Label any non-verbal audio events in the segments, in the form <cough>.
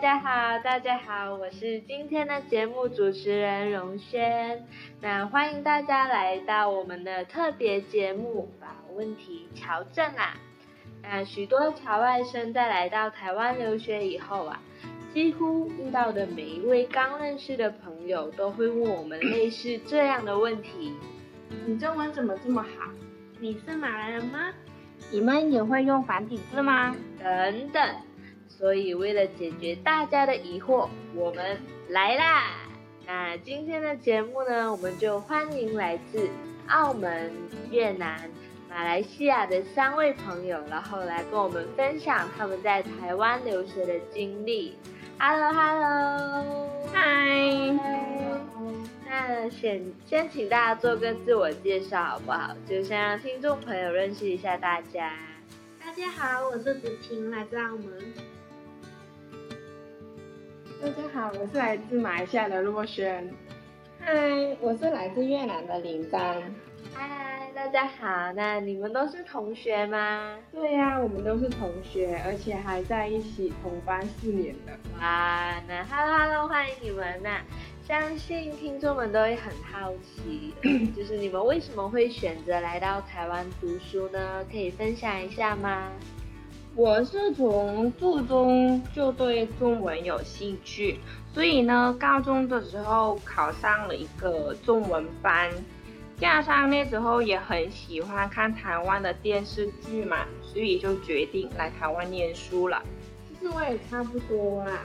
家好，大家好，我是今天的节目主持人荣轩。那欢迎大家来到我们的特别节目，把问题瞧正啊！那许多侨外生在来到台湾留学以后啊，几乎遇到的每一位刚认识的朋友都会问我们类似这样的问题：你中文怎么这么好？你是马来人吗？你们也会用繁体字吗？等等。所以为了解决大家的疑惑，我们来啦！那今天的节目呢，我们就欢迎来自澳门、越南、马来西亚的三位朋友，然后来跟我们分享他们在台湾留学的经历。Hello，Hello，嗨。那先先请大家做个自我介绍好不好？就先让听众朋友认识一下大家。大家好，我是子晴，来自澳门。大家好，我是来自马来西亚的洛轩。嗨，我是来自越南的林丹。嗨，大家好，那你们都是同学吗？对呀，我们都是同学，而且还在一起同班四年的。哇，那 Hello Hello，欢迎你们呐！相信听众们都会很好奇，<clears throat> 就是你们为什么会选择来到台湾读书呢？可以分享一下吗？我是从初中就对中文有兴趣，所以呢，高中的时候考上了一个中文班，加上那时候也很喜欢看台湾的电视剧嘛，所以就决定来台湾念书了。其实我也差不多啦，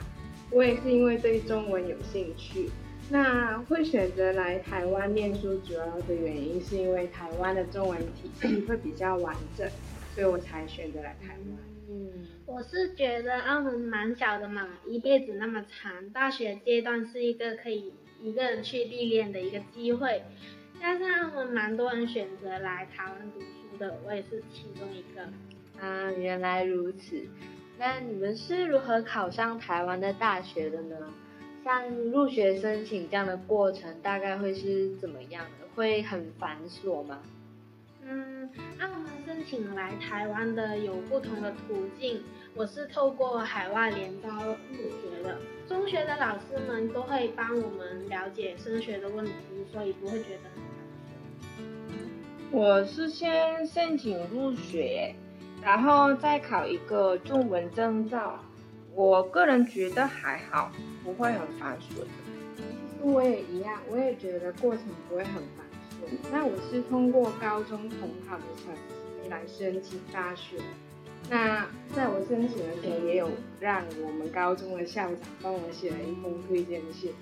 我也是因为对中文有兴趣。那会选择来台湾念书，主要的原因是因为台湾的中文体系会比较完整，所以我才选择来台湾。嗯，我是觉得澳门蛮小的嘛，一辈子那么长，大学阶段是一个可以一个人去历练的一个机会，加上澳门蛮多人选择来台湾读书的，我也是其中一个。啊，原来如此。那你们是如何考上台湾的大学的呢？像入学申请这样的过程，大概会是怎么样的？会很繁琐吗？嗯，澳门申请来台湾的有不同的途径，我是透过海外联招入学的。中学的老师们都会帮我们了解升学的问题，所以不会觉得很。我是先申请入学，然后再考一个中文证照。我个人觉得还好。不会很繁琐的。其实我也一样，我也觉得过程不会很繁那我是通过高中统考的成绩来申请大学。那在我申请的时候，也有让我们高中的校长帮我写了一封推荐信。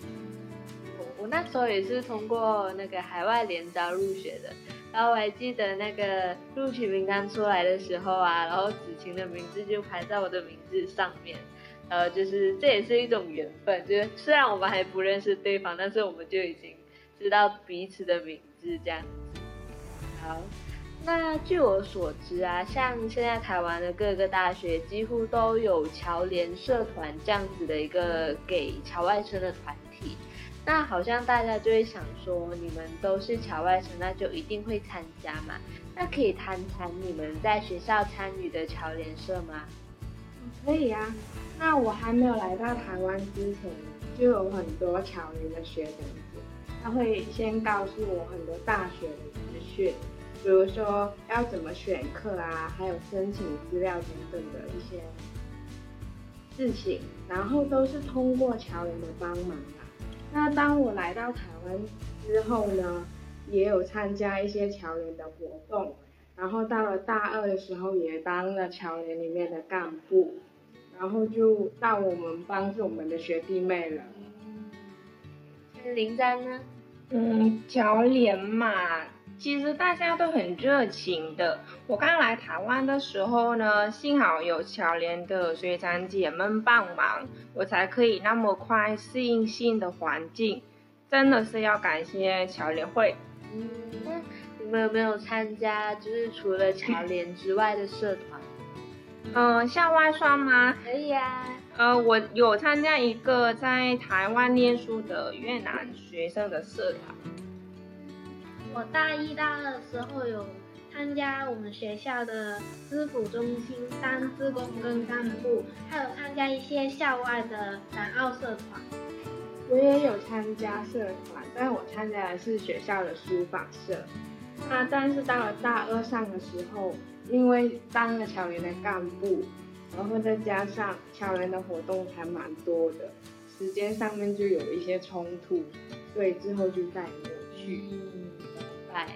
我我那时候也是通过那个海外联招入学的。然后我还记得那个录取名单出来的时候啊，然后子晴的名字就排在我的名字上面。呃，就是这也是一种缘分，就是虽然我们还不认识对方，但是我们就已经知道彼此的名是这样子。好，那据我所知啊，像现在台湾的各个大学几乎都有侨联社团这样子的一个给侨外生的团体，那好像大家就会想说，你们都是侨外生，那就一定会参加嘛？那可以谈谈你们在学校参与的侨联社吗？可以啊。那我还没有来到台湾之前，就有很多侨联的学长姐，他会先告诉我很多大学的资讯，比如说要怎么选课啊，还有申请资料等等的一些事情，然后都是通过侨联的帮忙啦。那当我来到台湾之后呢，也有参加一些侨联的活动，然后到了大二的时候，也当了侨联里面的干部。然后就到我们帮助我们的学弟妹了。林丹呢？嗯，侨联嘛，其实大家都很热情的。我刚来台湾的时候呢，幸好有侨联的学长姐们帮忙，我才可以那么快适应新的环境。真的是要感谢侨联会。嗯，你们有没有参加就是除了侨联之外的社团？嗯，校外算吗？可以啊。呃，我有参加一个在台湾念书的越南学生的社团。我大一、大二的时候有参加我们学校的支府中心当志工跟干部，还有参加一些校外的港澳社团。我也有参加社团，但我参加的是学校的书法社。那但是到了大二上的时候，因为当了侨联的干部，然后再加上侨联的活动还蛮多的，时间上面就有一些冲突，所以之后就再也没有去。嗯，明白。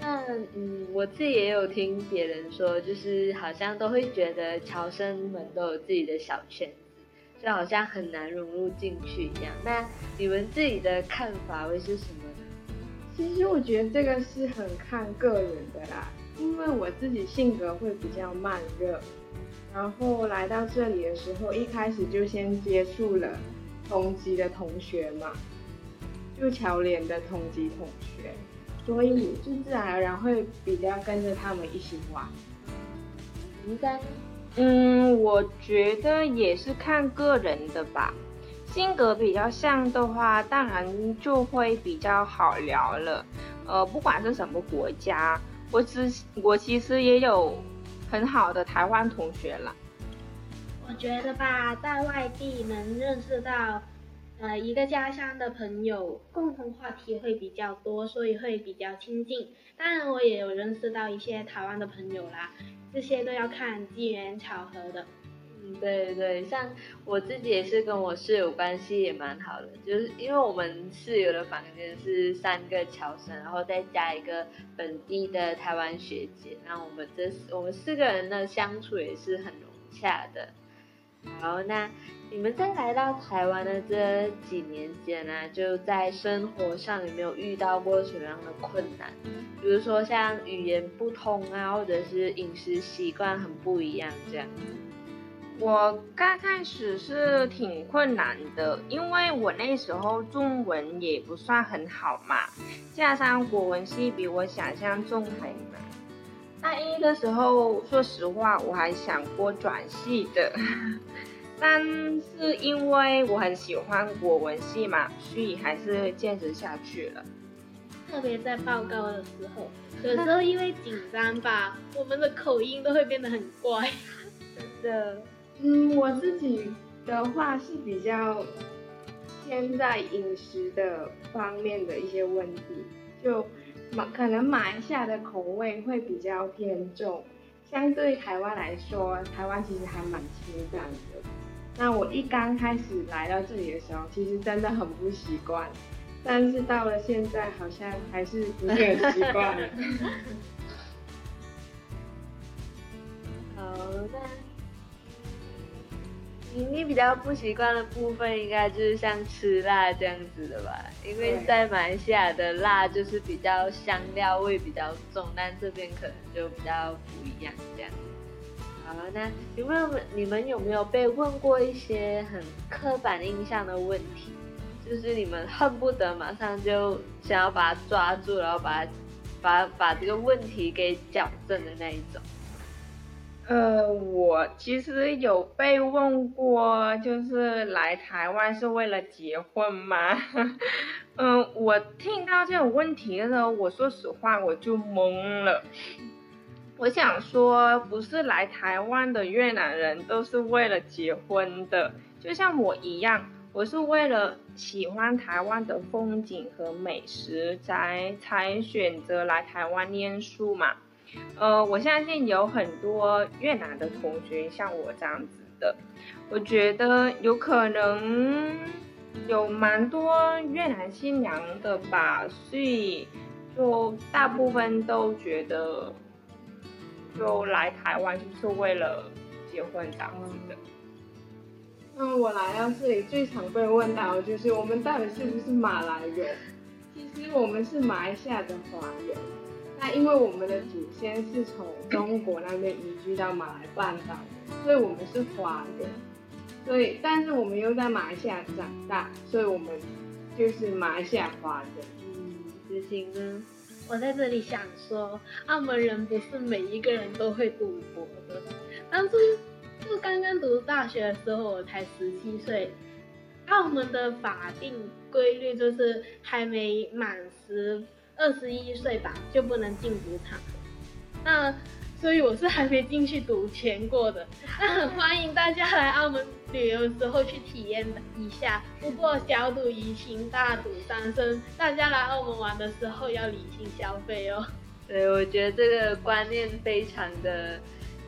那嗯，我自己也有听别人说，就是好像都会觉得侨生们都有自己的小圈子，就好像很难融入进去一样。那你们自己的看法会是什么呢？其实我觉得这个是很看个人的啦，因为我自己性格会比较慢热，然后来到这里的时候，一开始就先接触了同级的同学嘛，就侨联的同级同学，所以就自然而然会比较跟着他们一起玩。应该嗯，我觉得也是看个人的吧。性格比较像的话，当然就会比较好聊了。呃，不管是什么国家，我只我其实也有很好的台湾同学了。我觉得吧，在外地能认识到，呃，一个家乡的朋友，共同话题会比较多，所以会比较亲近。当然，我也有认识到一些台湾的朋友啦，这些都要看机缘巧合的。对对，像我自己也是跟我室友关系也蛮好的，就是因为我们室友的房间是三个侨生，然后再加一个本地的台湾学姐，那我们这我们四个人的相处也是很融洽的。好，那你们在来到台湾的这几年间呢、就在生活上有没有遇到过什么样的困难？比如说像语言不通啊，或者是饮食习惯很不一样这样。我刚开始是挺困难的，因为我那时候中文也不算很好嘛，加上国文系比我想象中还难。大一的时候，说实话我还想过转系的，<laughs> 但是因为我很喜欢国文系嘛，所以还是坚持下去了。特别在报告的时候，有时候因为紧张吧，我们的口音都会变得很怪。<laughs> 真的，嗯，我自己的话是比较偏在饮食的方面的一些问题，就马可能马来西亚的口味会比较偏重，相对台湾来说，台湾其实还蛮清淡的。那我一刚开始来到这里的时候，其实真的很不习惯，但是到了现在，好像还是不是很习惯了。<laughs> <laughs> 好，那你你比较不习惯的部分，应该就是像吃辣这样子的吧？因为在马来西亚的辣就是比较香料味比较重，但这边可能就比较不一样这样。好，那有没有你们有没有被问过一些很刻板印象的问题？就是你们恨不得马上就想要把它抓住，然后把它把把这个问题给矫正的那一种。呃，我其实有被问过，就是来台湾是为了结婚吗？<laughs> 嗯，我听到这种问题的时候，我说实话我就懵了。我想说，不是来台湾的越南人都是为了结婚的，就像我一样，我是为了喜欢台湾的风景和美食才才选择来台湾念书嘛。呃，我相信有很多越南的同学像我这样子的，我觉得有可能有蛮多越南新娘的吧，所以就大部分都觉得，就来台湾就是为了结婚这样子的。那我来到这里最常被问到的就是我们到底是不是马来人？其实我们是马来西亚的华人。那因为我们的祖先是从中国那边移居到马来半岛，所以我们是华人。所以，但是我们又在马来西亚长大，所以我们就是马来西亚华人。嗯，子晴呢？我在这里想说，澳门人不是每一个人都会赌博的。当初就刚刚读大学的时候，我才十七岁。澳门的法定规律就是还没满十二十一岁吧，就不能进赌场。那所以我是还没进去赌钱过的。那很欢迎大家来澳门旅游的时候去体验一下。不过小赌怡情，大赌伤身，大家来澳门玩的时候要理性消费哦。对，我觉得这个观念非常的，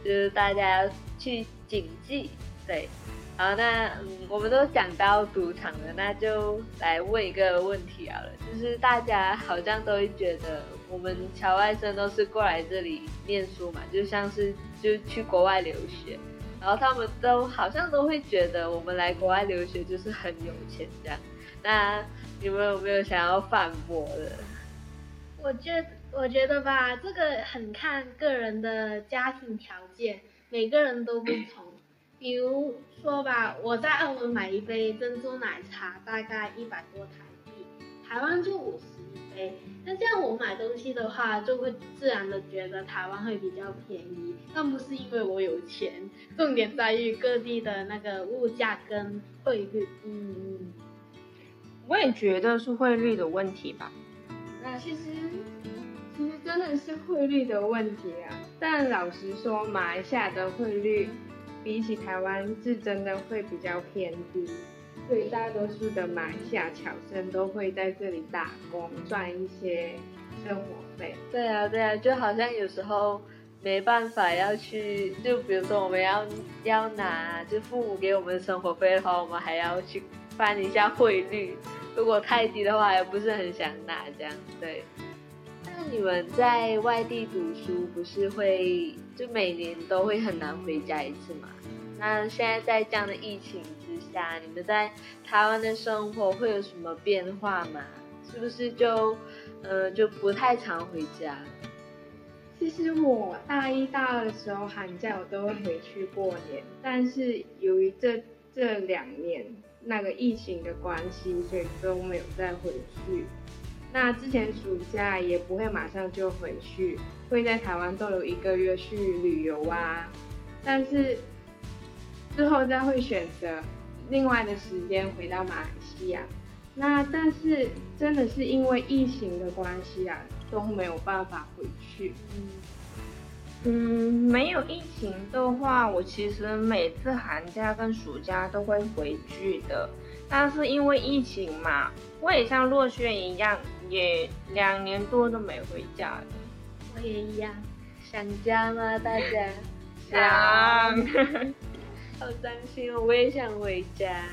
就是大家去谨记。对，好，那嗯，我们都讲到赌场了，那就来问一个问题好了，就是大家好像都会觉得我们侨外生都是过来这里念书嘛，就像是就去国外留学，然后他们都好像都会觉得我们来国外留学就是很有钱这样。那你们有没有想要反驳的？我觉。我觉得吧，这个很看个人的家庭条件，每个人都不同。比如说吧，我在澳门买一杯珍珠奶茶大概一百多台币，台湾就五十一杯。那这样我买东西的话，就会自然的觉得台湾会比较便宜。但不是因为我有钱，重点在于各地的那个物价跟汇率。嗯，我也觉得是汇率的问题吧。那其实。其实真的是汇率的问题啊，但老实说，马来西亚的汇率比起台湾是真的会比较偏低，所以大多数的马来西亚侨生都会在这里打工赚一些生活费。对啊，对啊，就好像有时候没办法要去，就比如说我们要要拿，就父母给我们的生活费的话，我们还要去翻一下汇率，如果太低的话，也不是很想拿这样，对。你们在外地读书，不是会就每年都会很难回家一次吗？那现在在这样的疫情之下，你们在台湾的生活会有什么变化吗？是不是就呃就不太常回家？其实我大一、大二的时候寒假我都会回去过年，但是由于这这两年那个疫情的关系，所以都没有再回去。那之前暑假也不会马上就回去，会在台湾逗留一个月去旅游啊。但是之后再会选择另外的时间回到马来西亚。那但是真的是因为疫情的关系啊，都没有办法回去。嗯，没有疫情的话，我其实每次寒假跟暑假都会回去的。但是因为疫情嘛，我也像若轩一样，也两年多都没回家了。我也一样，想家吗？大家 <laughs> 想，好伤心哦！我也想回家。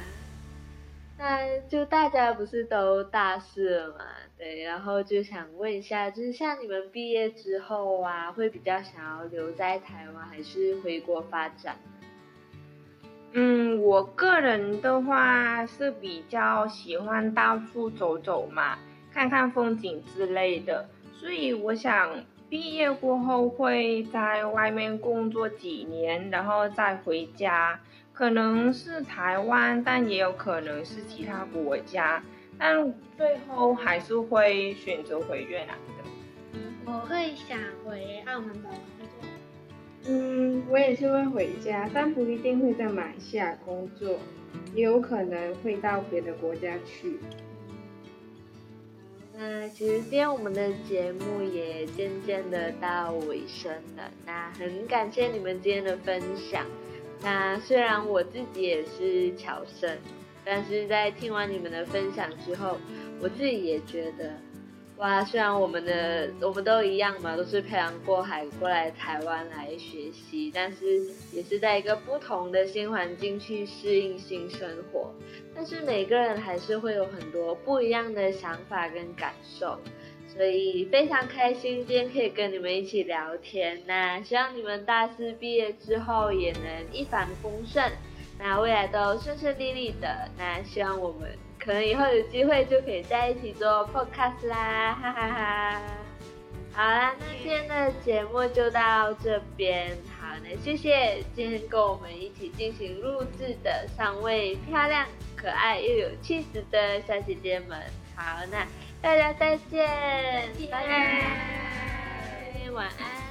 那就大家不是都大四了嘛？对，然后就想问一下，就是像你们毕业之后啊，会比较想要留在台湾，还是回国发展？嗯，我个人的话是比较喜欢到处走走嘛，看看风景之类的，所以我想毕业过后会在外面工作几年，然后再回家，可能是台湾，但也有可能是其他国家，但最后还是会选择回越南的。我会想回澳门的。嗯，我也是会回家，但不一定会在马来西亚工作，也有可能会到别的国家去。那其实今天我们的节目也渐渐的到尾声了，那很感谢你们今天的分享。那虽然我自己也是乔生，但是在听完你们的分享之后，我自己也觉得。哇，虽然我们的我们都一样嘛，都是漂洋过海过来台湾来学习，但是也是在一个不同的新环境去适应新生活。但是每个人还是会有很多不一样的想法跟感受，所以非常开心今天可以跟你们一起聊天。那希望你们大四毕业之后也能一帆风顺，那未来都顺顺利利的。那希望我们。可能以后有机会就可以在一起做 podcast 啦，哈哈哈。好啦，那今天的节目就到这边。好，那谢谢今天跟我们一起进行录制的三位漂亮、可爱又有气质的小姐姐们。好，那大家再见，拜拜，晚安。